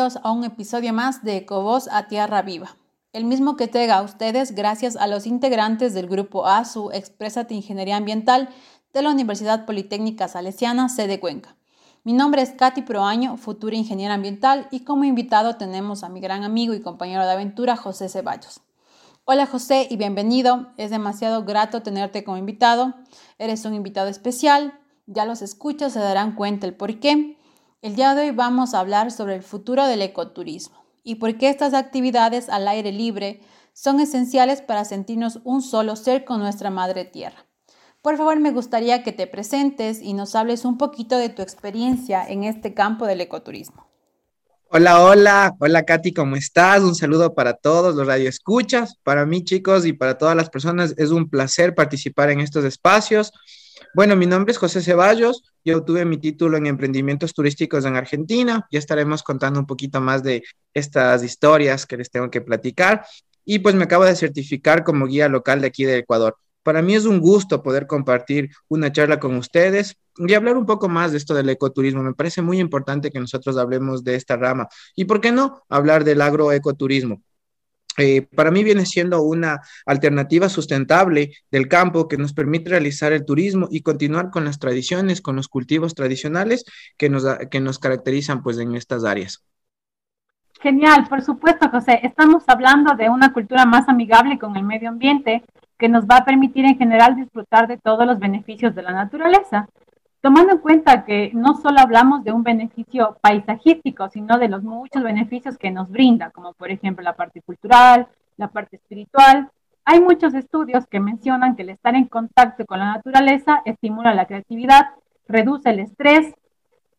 A un episodio más de Ecovoz a Tierra Viva, el mismo que llega a ustedes gracias a los integrantes del grupo ASU Exprésate Ingeniería Ambiental de la Universidad Politécnica Salesiana, sede Cuenca. Mi nombre es Katy Proaño, futura ingeniera ambiental, y como invitado tenemos a mi gran amigo y compañero de aventura, José Ceballos. Hola José y bienvenido. Es demasiado grato tenerte como invitado. Eres un invitado especial. Ya los escuchas, se darán cuenta el por qué. El día de hoy vamos a hablar sobre el futuro del ecoturismo y por qué estas actividades al aire libre son esenciales para sentirnos un solo ser con nuestra madre tierra. Por favor, me gustaría que te presentes y nos hables un poquito de tu experiencia en este campo del ecoturismo. Hola, hola, hola Katy, ¿cómo estás? Un saludo para todos los radioescuchas, para mí chicos y para todas las personas. Es un placer participar en estos espacios. Bueno, mi nombre es José Ceballos, yo obtuve mi título en emprendimientos turísticos en Argentina, ya estaremos contando un poquito más de estas historias que les tengo que platicar y pues me acabo de certificar como guía local de aquí de Ecuador. Para mí es un gusto poder compartir una charla con ustedes y hablar un poco más de esto del ecoturismo. Me parece muy importante que nosotros hablemos de esta rama. ¿Y por qué no hablar del agroecoturismo? Eh, para mí viene siendo una alternativa sustentable del campo que nos permite realizar el turismo y continuar con las tradiciones, con los cultivos tradicionales que nos, que nos caracterizan pues en estas áreas. Genial, por supuesto, José. Estamos hablando de una cultura más amigable con el medio ambiente que nos va a permitir en general disfrutar de todos los beneficios de la naturaleza, tomando en cuenta que no solo hablamos de un beneficio paisajístico, sino de los muchos beneficios que nos brinda, como por ejemplo la parte cultural, la parte espiritual. Hay muchos estudios que mencionan que el estar en contacto con la naturaleza estimula la creatividad, reduce el estrés,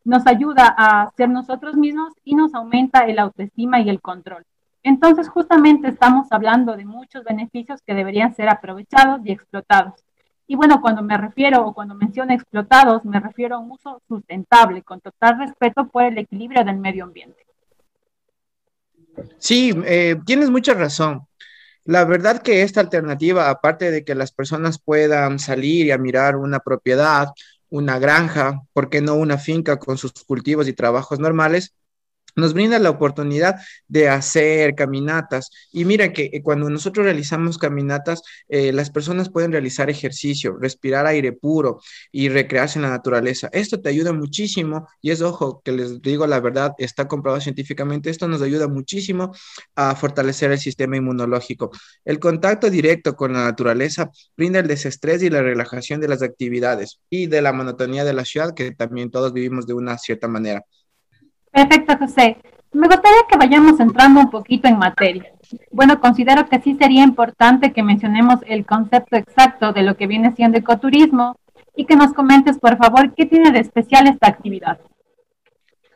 nos ayuda a ser nosotros mismos y nos aumenta el autoestima y el control. Entonces, justamente estamos hablando de muchos beneficios que deberían ser aprovechados y explotados. Y bueno, cuando me refiero o cuando menciono explotados, me refiero a un uso sustentable, con total respeto por el equilibrio del medio ambiente. Sí, eh, tienes mucha razón. La verdad que esta alternativa, aparte de que las personas puedan salir y a mirar una propiedad, una granja, ¿por qué no una finca con sus cultivos y trabajos normales? Nos brinda la oportunidad de hacer caminatas. Y mira que eh, cuando nosotros realizamos caminatas, eh, las personas pueden realizar ejercicio, respirar aire puro y recrearse en la naturaleza. Esto te ayuda muchísimo y es, ojo, que les digo la verdad, está comprobado científicamente, esto nos ayuda muchísimo a fortalecer el sistema inmunológico. El contacto directo con la naturaleza brinda el desestrés y la relajación de las actividades y de la monotonía de la ciudad, que también todos vivimos de una cierta manera. Perfecto, José. Me gustaría que vayamos entrando un poquito en materia. Bueno, considero que sí sería importante que mencionemos el concepto exacto de lo que viene siendo ecoturismo y que nos comentes, por favor, qué tiene de especial esta actividad.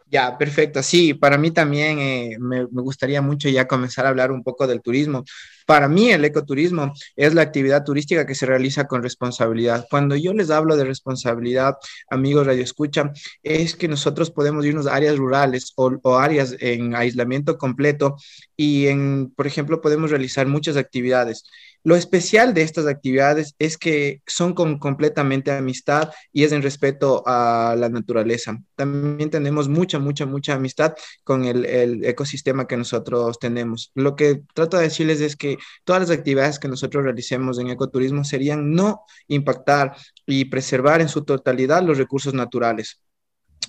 Ya, perfecto. Sí, para mí también eh, me, gustaría mucho ya comenzar a hablar un poco del turismo. Para mí el ecoturismo es la actividad turística que se realiza con responsabilidad. Cuando yo les hablo de responsabilidad, amigos Radio Escucha, es que nosotros podemos irnos a áreas rurales o, o áreas en aislamiento completo y, en, por ejemplo, podemos realizar muchas actividades. Lo especial de estas actividades es que son con completamente amistad y es en respeto a la naturaleza. También tenemos mucha, mucha, mucha amistad con el, ecosistema que nosotros tenemos. Lo que trato de decirles es que todas las actividades que nosotros realicemos en ecoturismo serían no impactar y preservar en su totalidad los recursos naturales.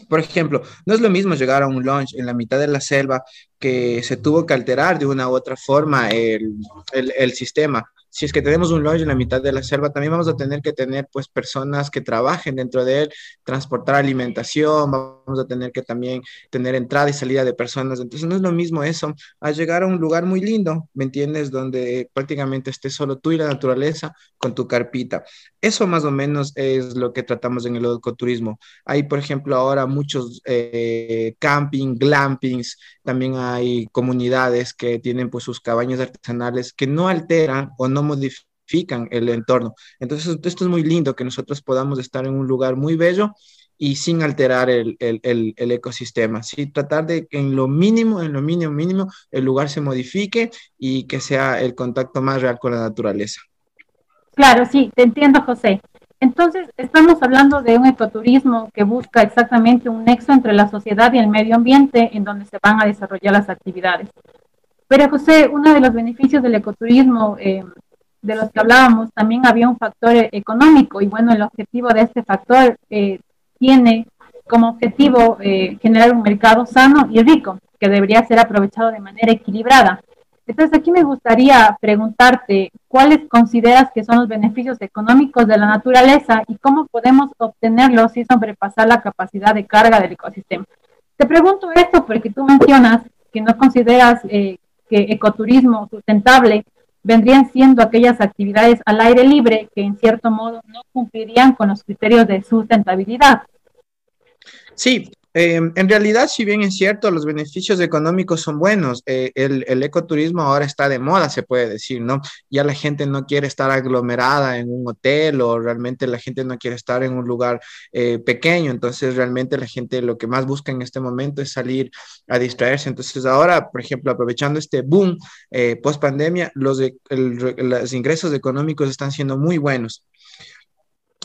Por ejemplo, no es lo mismo llegar a un launch en la mitad de la selva que se tuvo que alterar de una u otra forma el sistema si es que tenemos un lodge en la mitad de la selva, también vamos a tener que tener pues personas que trabajen dentro de él, transportar alimentación, vamos a tener que también tener entrada y salida de personas. Entonces no es lo mismo eso a llegar a un lugar muy lindo, ¿me entiendes? Donde prácticamente estés solo tú y la naturaleza con tu carpita. Eso más o menos es lo que tratamos en el ecoturismo. Hay, por ejemplo, ahora muchos eh, camping, glampings, también hay comunidades que tienen pues sus cabañas artesanales que no alteran o no modifican el entorno. Entonces, esto es muy lindo que nosotros podamos estar en un lugar muy bello y sin alterar el, el, ecosistema, ¿sí? Tratar de que en lo mínimo, en lo mínimo, mínimo, el lugar se modifique y que sea el contacto más real con la naturaleza. Claro, sí, te entiendo, José. entonces estamos hablando de un ecoturismo que busca exactamente un nexo entre la sociedad y el medio ambiente en donde se van a desarrollar las actividades. Pero José, uno de los beneficios del ecoturismo eh, de los que hablábamos, también había un factor económico y bueno, el objetivo de este factor eh, tiene como objetivo eh, generar un mercado sano y rico que debería ser aprovechado de manera equilibrada. Entonces aquí me gustaría preguntarte cuáles consideras que son los beneficios económicos de la naturaleza y cómo podemos obtenerlos sin sobrepasar la capacidad de carga del ecosistema. Te pregunto esto porque tú mencionas que no consideras eh, que ecoturismo sustentable vendrían siendo aquellas actividades al aire libre que en cierto modo no cumplirían con los criterios de sustentabilidad. Sí, Em, en realidad, si bien es cierto, los beneficios económicos son buenos, eh, el, ecoturismo ahora está de moda, se puede decir, ¿no? Ya la gente no quiere estar aglomerada en un hotel o realmente la gente no quiere estar en un lugar eh, pequeño, entonces realmente la gente lo que más busca en este momento es salir a distraerse. Entonces ahora, por ejemplo, aprovechando este boom eh, post pandemia, los, los ingresos económicos están siendo muy buenos.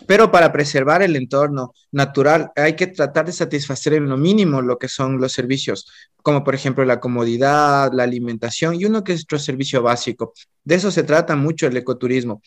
Pero para preservar el entorno natural hay que tratar de satisfacer en lo mínimo lo que son los servicios, como por ejemplo la comodidad, la alimentación y uno que es nuestro servicio básico. De eso se trata mucho el ecoturismo.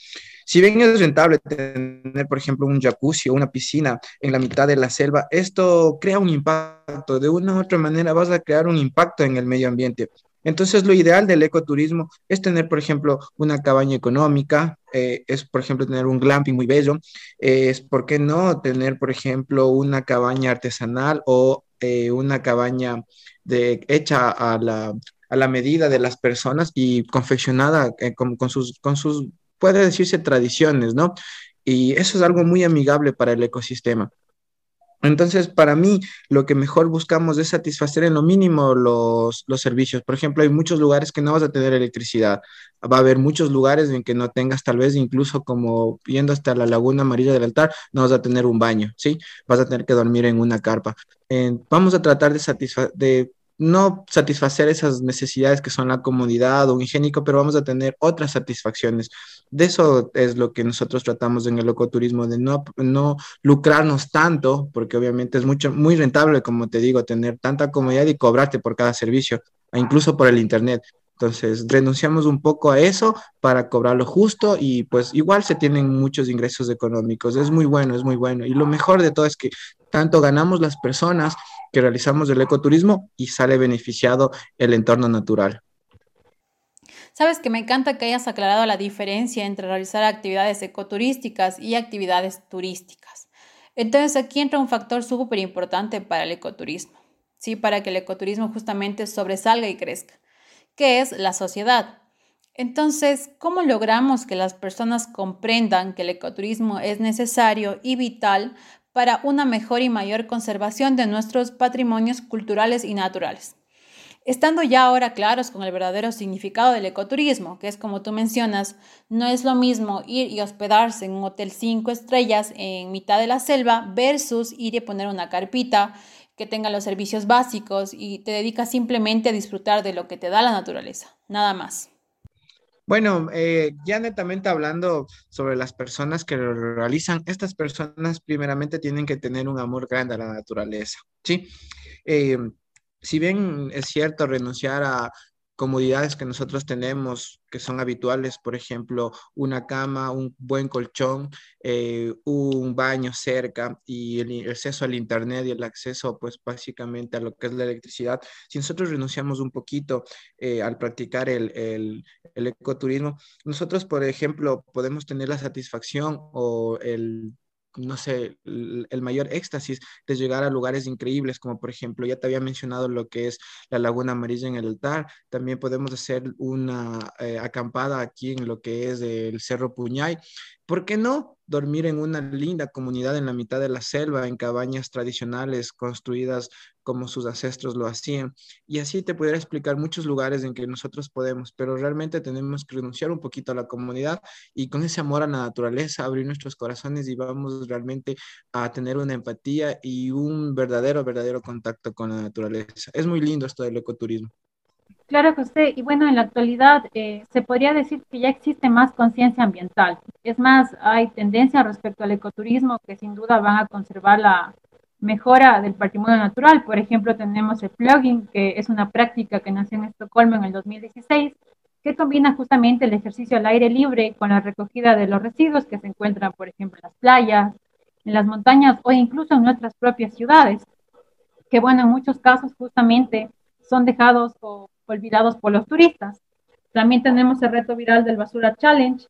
Si bien es rentable tener, por ejemplo, un jacuzzi o una piscina en la mitad de la selva, esto crea un impacto. De una u otra manera vas a crear un impacto en el medio ambiente. Entonces, lo ideal del ecoturismo es tener, por ejemplo, una cabaña económica, eh, es, por ejemplo, tener un glamping muy bello, es, ¿por qué no tener, por ejemplo, una cabaña artesanal o eh, una cabaña hecha a la, medida de las personas y confeccionada eh, con, sus, con sus, puede decirse, tradiciones, ¿no? Y eso es algo muy amigable para el ecosistema. Entonces, para mí, lo que mejor buscamos es satisfacer en lo mínimo los, servicios. Por ejemplo, hay muchos lugares que no vas a tener electricidad. Va a haber muchos lugares en que no tengas, tal vez incluso como yendo hasta la laguna amarilla del altar, no vas a tener un baño, ¿sí? Vas a tener que dormir en una carpa. vamos a tratar de, de no satisfacer esas necesidades que son la comodidad o un higiénico, pero vamos a tener otras satisfacciones. De eso es lo que nosotros tratamos en el ecoturismo, de no, no lucrarnos tanto, porque obviamente es mucho, muy rentable, como te digo, tener tanta comodidad y cobrarte por cada servicio, e incluso por el Internet. Entonces, renunciamos un poco a eso para cobrar lo justo y pues igual se tienen muchos ingresos económicos. Es muy bueno, es muy bueno. Y lo mejor de todo es que tanto ganamos las personas que realizamos el ecoturismo y sale beneficiado el entorno natural. Sabes que me encanta que hayas aclarado la diferencia entre realizar actividades ecoturísticas y actividades turísticas. Entonces aquí entra un factor súper importante para el ecoturismo, ¿sí? para que el ecoturismo justamente sobresalga y crezca, que es la sociedad. Entonces, ¿cómo logramos que las personas comprendan que el ecoturismo es necesario y vital para una mejor y mayor conservación de nuestros patrimonios culturales y naturales. Estando ya ahora claros con el verdadero significado del ecoturismo, que es como tú mencionas, no es lo mismo ir y hospedarse en un hotel cinco estrellas en mitad de la selva versus ir y poner una carpita que tenga los servicios básicos y te dedicas simplemente a disfrutar de lo que te da la naturaleza, nada más. Bueno, eh, ya netamente hablando sobre las personas que lo realizan, estas personas primeramente tienen que tener un amor grande a la naturaleza, ¿sí? Eh, si bien es cierto renunciar a comodidades que nosotros tenemos, que son habituales, por ejemplo, una cama, un buen colchón, eh, un baño cerca y el acceso al Internet y el acceso, pues básicamente a lo que es la electricidad. Si nosotros renunciamos un poquito eh, al practicar el, el, el ecoturismo, nosotros, por ejemplo, podemos tener la satisfacción o el no sé, el, mayor éxtasis de llegar a lugares increíbles, como por ejemplo, ya te había mencionado lo que es la Laguna Amarilla en el altar, también podemos hacer una eh, acampada aquí en lo que es el Cerro Puñay. ¿Por qué no? dormir en una linda comunidad en la mitad de la selva, en cabañas tradicionales construidas como sus ancestros lo hacían. Y así te pudiera explicar muchos lugares en que nosotros podemos, pero realmente tenemos que renunciar un poquito a la comunidad y con ese amor a la naturaleza, abrir nuestros corazones y vamos realmente a tener una empatía y un verdadero, verdadero contacto con la naturaleza. Es muy lindo esto del ecoturismo. Claro, José. Y bueno, en la actualidad eh, se podría decir que ya existe más conciencia ambiental. Es más, hay tendencia respecto al ecoturismo que sin duda van a conservar la mejora del patrimonio natural. Por ejemplo, tenemos el plugin, que es una práctica que nació en Estocolmo en el 2016, que combina justamente el ejercicio al aire libre con la recogida de los residuos que se encuentran, por ejemplo, en las playas, en las montañas o incluso en nuestras propias ciudades, que bueno, en muchos casos justamente son dejados o olvidados por los turistas. También tenemos el reto viral del Basura Challenge.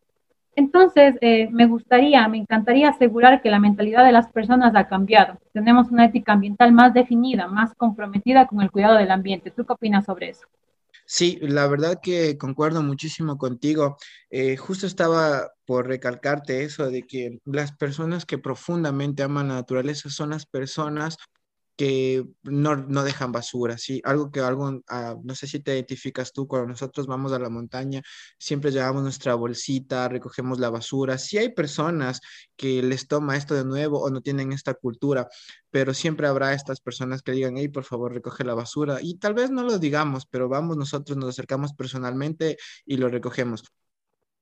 Entonces, eh, me gustaría, me encantaría asegurar que la mentalidad de las personas ha cambiado. Tenemos una ética ambiental más definida, más comprometida con el cuidado del ambiente. ¿Tú qué opinas sobre eso? Sí, la verdad que concuerdo muchísimo contigo. Eh, justo estaba por recalcarte eso de que las personas que profundamente aman la naturaleza son las personas que no, no, dejan basura, ¿sí? Algo que algo, ah, no sé si te identificas tú, cuando nosotros vamos a la montaña, siempre llevamos nuestra bolsita, recogemos la basura. Sí hay personas que les toma esto de nuevo o no tienen esta cultura, pero siempre habrá estas personas que digan, hey, por favor, recoge la basura. Y tal vez no lo digamos, pero vamos, nosotros nos acercamos personalmente y lo recogemos.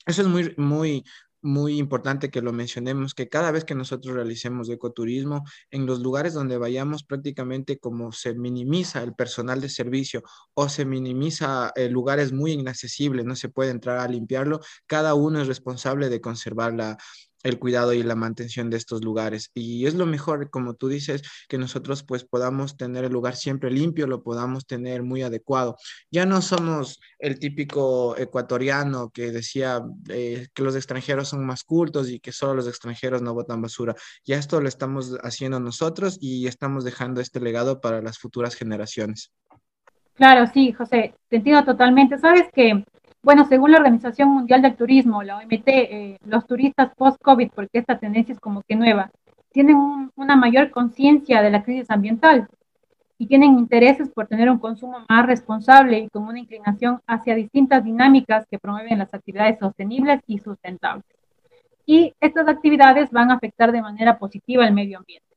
Eso es muy, muy, muy importante que lo mencionemos, que cada vez que nosotros realicemos ecoturismo, en los lugares donde vayamos prácticamente como se minimiza el personal de servicio o se minimiza eh, lugares muy inaccesibles, no se puede entrar a limpiarlo, cada uno es responsable de conservar la, el cuidado y la mantención de estos lugares. Y es lo mejor, como tú dices, que nosotros pues podamos tener el lugar siempre limpio, lo podamos tener muy adecuado. Ya no somos el típico ecuatoriano que decía eh, que los extranjeros son más cultos y que solo los extranjeros no botan basura. Ya esto lo estamos haciendo nosotros y estamos dejando este legado para las futuras generaciones. Claro, sí, José, te entiendo totalmente. Sabes que bueno, según la Organización Mundial del Turismo, la OMT, eh, los turistas post-COVID, porque esta tendencia es como que nueva, tienen una mayor conciencia de la crisis ambiental y tienen intereses por tener un consumo más responsable y con una inclinación hacia distintas dinámicas que promueven las actividades sostenibles y sustentables. Y estas actividades van a afectar de manera positiva el medio ambiente.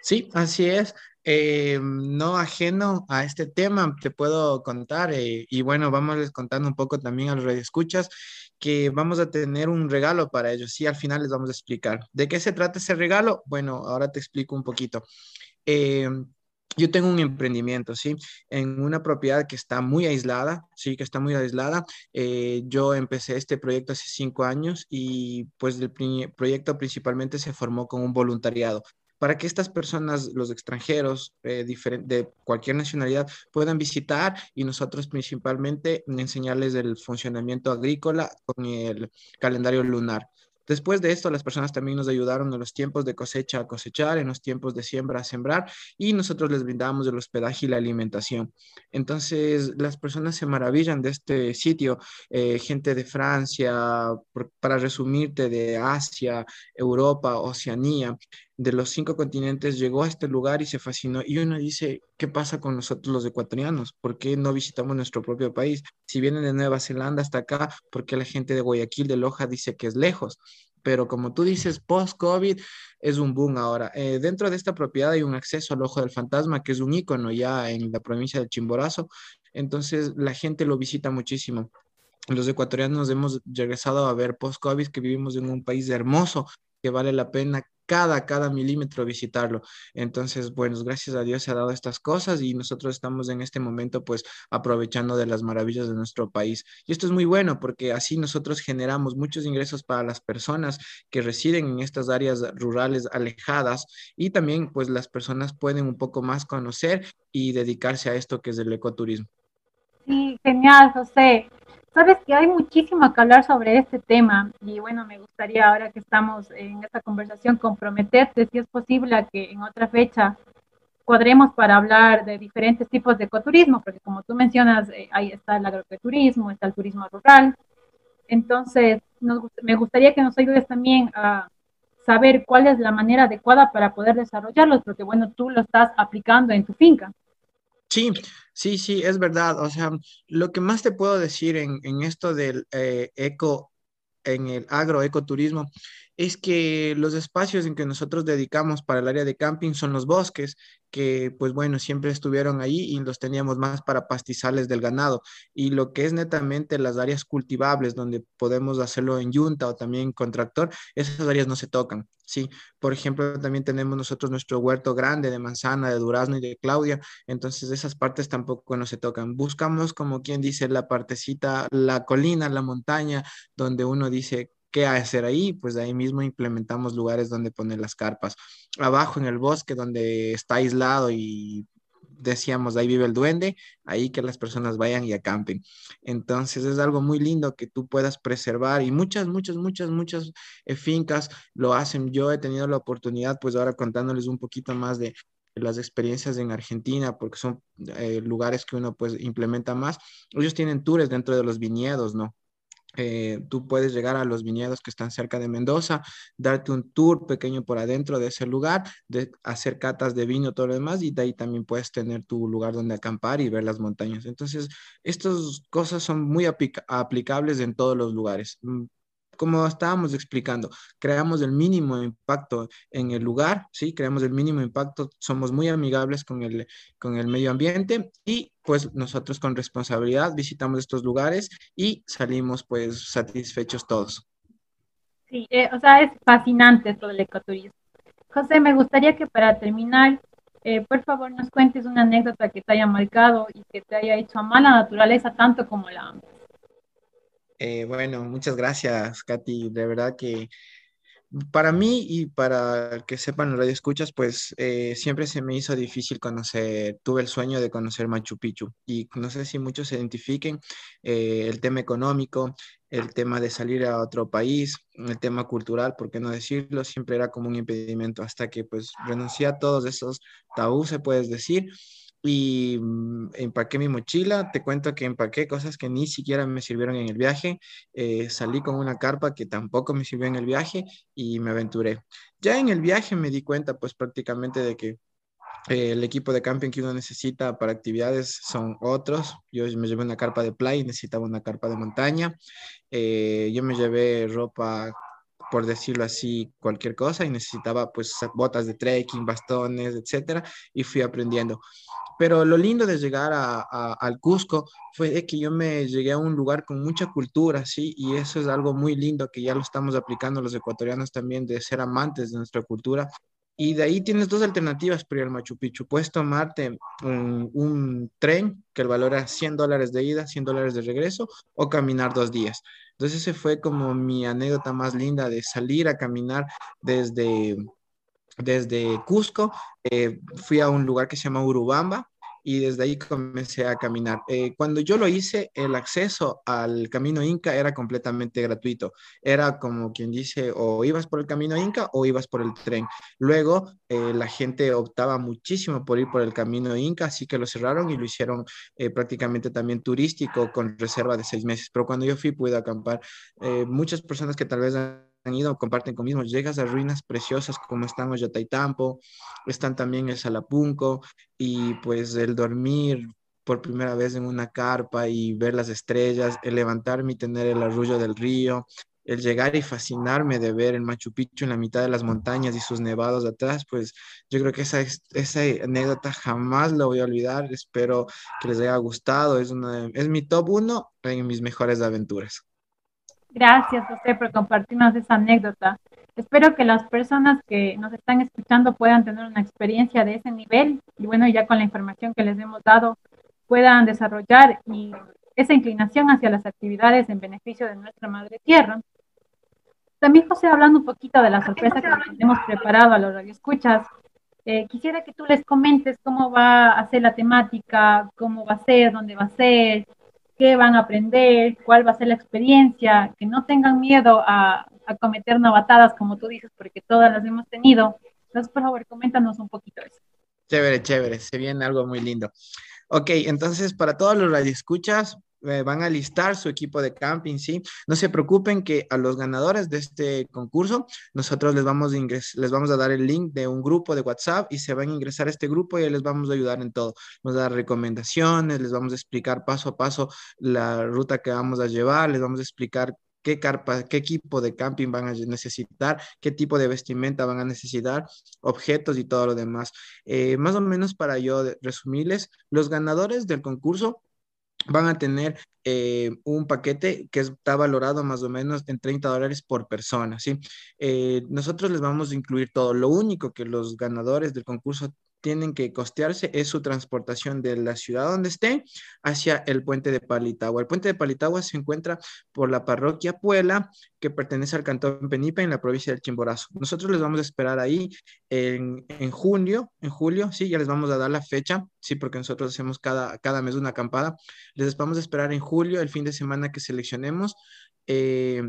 Sí, así es. Eh, no ajeno a este tema, te puedo contar, eh, y bueno, vamos contando un poco también a los radioescuchas que vamos a tener un regalo para ellos. Sí, al final les vamos a explicar. ¿De qué se trata ese regalo? Bueno, ahora te explico un poquito. Eh, yo tengo un emprendimiento, ¿sí? En una propiedad que está muy aislada, sí, que está muy aislada. yo empecé este proyecto hace cinco años y pues el proyecto principalmente se formó con un voluntariado para que estas personas, los extranjeros eh, de cualquier nacionalidad, puedan visitar y nosotros principalmente enseñarles el funcionamiento agrícola con el calendario lunar. Después de esto, las personas también nos ayudaron en los tiempos de cosecha a cosechar, en los tiempos de siembra a sembrar y nosotros les brindamos el hospedaje y la alimentación. Entonces, las personas se maravillan de este sitio, eh, gente de Francia, para resumirte, de Asia, Europa, Oceanía, de los cinco continentes llegó a este lugar y se fascinó. Y uno dice, ¿qué pasa con nosotros los ecuatorianos? ¿Por qué no visitamos nuestro propio país? Si vienen de Nueva Zelanda hasta acá, ¿por qué la gente de Guayaquil, de Loja, dice que es lejos? Pero como tú dices, post-COVID es un boom ahora. Eh, dentro de esta propiedad hay un acceso al Ojo del Fantasma, que es un icono ya en la provincia de Chimborazo. Entonces la gente lo visita muchísimo los ecuatorianos hemos regresado a ver post-COVID que vivimos en un país hermoso, que vale la pena cada, cada milímetro visitarlo. Entonces, bueno, gracias a Dios se ha dado estas cosas y nosotros estamos en este momento pues aprovechando de las maravillas de nuestro país. Y esto es muy bueno porque así nosotros generamos muchos ingresos para las personas que residen en estas áreas rurales alejadas y también pues las personas pueden un poco más conocer y dedicarse a esto que es el ecoturismo. Sí, genial, José. Sabes que hay muchísimo que hablar sobre este tema y bueno, me gustaría ahora que estamos en esta conversación comprometerte, si es posible, a que en otra fecha cuadremos para hablar de diferentes tipos de ecoturismo, porque como tú mencionas, eh, ahí está el agroecoturismo, está el turismo rural. Entonces, me gustaría que nos ayudes también a saber cuál es la manera adecuada para poder desarrollarlos, porque bueno, tú lo estás aplicando en tu finca. Sí, sí, sí, es verdad. O sea, lo que más te puedo decir en, esto del eh, eco, en el agroecoturismo, es que los espacios en que nosotros dedicamos para el área de camping son los bosques, que pues bueno, siempre estuvieron ahí y los teníamos más para pastizales del ganado. Y lo que es netamente las áreas cultivables, donde podemos hacerlo en yunta o también con tractor, esas áreas no se tocan. Sí, por ejemplo, también tenemos nosotros nuestro huerto grande de manzana, de durazno y de Claudia, entonces esas partes tampoco no se tocan. Buscamos, como quien dice, la partecita, la colina, la montaña, donde uno dice, ¿qué hacer ahí? Pues ahí mismo implementamos lugares donde poner las carpas. Abajo en el bosque, donde está aislado y decíamos, ahí vive el duende, ahí que las personas vayan y acampen. Entonces es algo muy lindo que tú puedas preservar y muchas, muchas, muchas, muchas eh, fincas lo hacen. Yo he tenido la oportunidad, pues ahora contándoles un poquito más de las experiencias en Argentina, porque son eh, lugares que uno pues implementa más. Ellos tienen tours dentro de los viñedos, ¿no? Eh, tú puedes llegar a los viñedos que están cerca de Mendoza, darte un tour pequeño por adentro de ese lugar, de hacer catas de vino, todo lo demás, y de ahí también puedes tener tu lugar donde acampar y ver las montañas. Entonces, estas cosas son muy aplicables en todos los lugares. Como estábamos explicando, creamos el mínimo impacto en el lugar, ¿sí? Creamos el mínimo impacto, somos muy amigables con el, con el medio ambiente y pues nosotros con responsabilidad visitamos estos lugares y salimos pues satisfechos todos. Sí, eh, o sea, es fascinante esto del ecoturismo. José, me gustaría que para terminar, eh, por favor nos cuentes una anécdota que te haya marcado y que te haya hecho amar la naturaleza tanto como la amas. Eh, bueno, muchas gracias, Katy. De verdad que para mí y para que sepan los radioescuchas, pues eh, siempre se me hizo difícil conocer, tuve el sueño de conocer Machu Picchu y no sé si muchos se identifiquen eh, el tema económico, el tema de salir a otro país, el tema cultural, por qué no decirlo, siempre era como un impedimento hasta que pues renuncié a todos esos tabús, se puedes decir y mm, empaqué mi mochila. Te cuento que empaqué cosas que ni siquiera me sirvieron en el viaje. Eh, salí con una carpa que tampoco me sirvió en el viaje y me aventuré. Ya en el viaje me di cuenta pues prácticamente de que eh, el equipo de camping que uno necesita para actividades son otros. Yo me llevé una carpa de playa necesitaba una carpa de montaña. Eh, yo me llevé ropa por decirlo así, cualquier cosa y necesitaba pues botas de trekking, bastones, etcétera, y fui aprendiendo. Pero lo lindo de llegar a, al Cusco fue que yo me llegué a un lugar con mucha cultura, ¿sí? Y eso es algo muy lindo que ya lo estamos aplicando los ecuatorianos también, de ser amantes de nuestra cultura. Y de ahí tienes dos alternativas para ir Machu Picchu. Puedes tomarte un, tren, que el valor era 100 dólares de ida, 100 dólares de regreso, o caminar dos días. Entonces ese fue como mi anécdota más linda de salir a caminar desde, desde Cusco. Eh, fui a un lugar que se llama Urubamba, y desde ahí comencé a caminar. Eh, cuando yo lo hice, el acceso al camino Inca era completamente gratuito. Era como quien dice, o ibas por el camino Inca o ibas por el tren. Luego, eh, la gente optaba muchísimo por ir por el camino Inca, así que lo cerraron y lo hicieron eh, prácticamente también turístico con reserva de seis meses. Pero cuando yo fui, pude acampar. muchas personas que tal vez han ido comparten conmigo. Llegas a ruinas preciosas como están Ollantaytambo, están también el Salapunco y pues el dormir por primera vez en una carpa y ver las estrellas, el levantarme y tener el arrullo del río, el llegar y fascinarme de ver el Machu Picchu en la mitad de las montañas y sus nevados atrás, pues yo creo que esa, esa anécdota jamás la voy a olvidar. Espero que les haya gustado. Es, es mi top uno en mis mejores aventuras. Gracias, José, por compartirnos esa anécdota. Espero que las personas que nos están escuchando puedan tener una experiencia de ese nivel y bueno, ya con la información que les hemos dado, puedan desarrollar y esa inclinación hacia las actividades en beneficio de nuestra madre tierra. También, José, hablando un poquito de la sorpresa que les hemos preparado a los radioescuchas, eh, quisiera que tú les comentes cómo va a ser la temática, cómo va a ser, dónde va a ser, qué van a aprender, cuál va a ser la experiencia, que no tengan miedo a, cometer novatadas, como tú dices, porque todas las hemos tenido. Entonces, por favor, coméntanos un poquito eso. Chévere, chévere, se viene algo muy lindo. Ok, entonces para todos los radioescuchas, eh, van a listar su equipo de camping, ¿sí? No se preocupen que a los ganadores de este concurso, nosotros les vamos, a les vamos a dar el link de un grupo de WhatsApp y se van a ingresar a este grupo y les vamos a ayudar en todo. Vamos a recomendaciones, les vamos a explicar paso a paso la ruta que vamos a llevar, les vamos a explicar qué carpa, qué equipo de camping van a necesitar, qué tipo de vestimenta van a necesitar, objetos y todo lo demás. Eh, más o menos para yo resumirles, los ganadores del concurso van a tener eh, un paquete que está valorado más o menos en 30 dólares por persona, ¿sí? Eh, nosotros les vamos a incluir todo. Lo único que los ganadores del concurso tienen que costearse es su transportación de la ciudad donde estén hacia el puente de Palitagua. El puente de Palitagua se encuentra por la parroquia Puela, que pertenece al cantón Penipe en la provincia del Chimborazo. Nosotros les vamos a esperar ahí en, en junio, en julio, sí, ya les vamos a dar la fecha, sí, porque nosotros hacemos cada, cada mes una acampada. Les vamos a esperar en julio, el fin de semana que seleccionemos. Eh,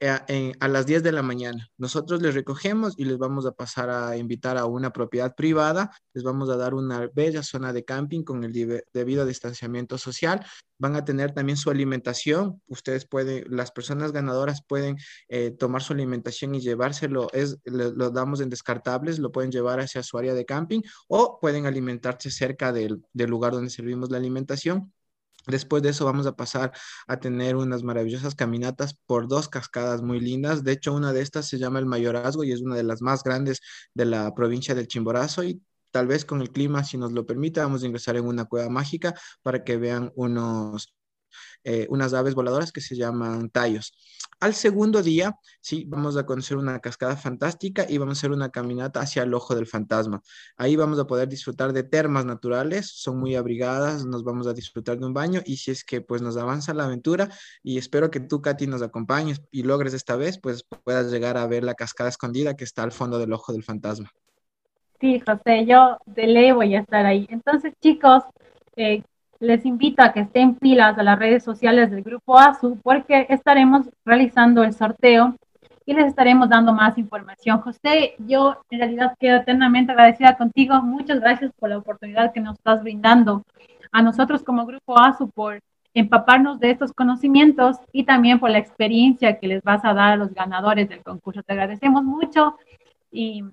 a, las 10 de la mañana. Nosotros les recogemos y les vamos a pasar a invitar a una propiedad privada, les vamos a dar una bella zona de camping con el debido distanciamiento social. Van a tener también su alimentación. Ustedes pueden, las personas ganadoras pueden eh, tomar su alimentación y llevárselo, es, lo, damos en descartables, lo pueden llevar hacia su área de camping o pueden alimentarse cerca del lugar donde servimos la alimentación Después de eso vamos a pasar a tener unas maravillosas caminatas por dos cascadas muy lindas. De hecho, una de estas se llama el Mayorazgo y es una de las más grandes de la provincia del Chimborazo y tal vez con el clima, si nos lo permite, vamos a ingresar en una cueva mágica para que vean unos eh, unas aves voladoras que se llaman tallos. Al segundo día, sí, vamos a conocer una cascada fantástica y vamos a hacer una caminata hacia el ojo del fantasma. Ahí vamos a poder disfrutar de termas naturales, son muy abrigadas, nos vamos a disfrutar de un baño y si es que pues nos avanza la aventura y espero que tú, Katy, nos acompañes y logres esta vez, pues puedas llegar a ver la cascada escondida que está al fondo del ojo del fantasma. Sí, José, yo de ley voy a estar ahí. Entonces, chicos, eh, les invito a que estén pilas a las redes sociales del Grupo ASU porque estaremos realizando el sorteo y les estaremos dando más información. José, yo en realidad quedo eternamente agradecida contigo. Muchas gracias por la oportunidad que nos estás brindando a nosotros como Grupo ASU por empaparnos de estos conocimientos y también por la experiencia que les vas a dar a los ganadores del concurso. Te agradecemos mucho y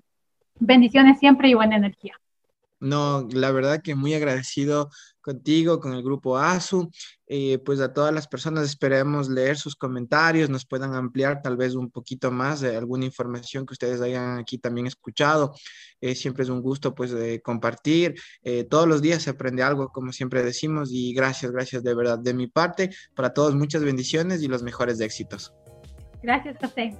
bendiciones siempre y buena energía. No, la verdad que muy agradecido contigo, con el grupo ASU. Eh, pues a todas las personas esperemos leer sus comentarios, nos puedan ampliar tal vez un poquito más de alguna información que ustedes hayan aquí también escuchado. Eh, siempre es un gusto pues de compartir. Eh, todos los días se aprende algo, como siempre decimos, y gracias, gracias de verdad de mi parte. Para todos muchas bendiciones y los mejores éxitos. Gracias, José.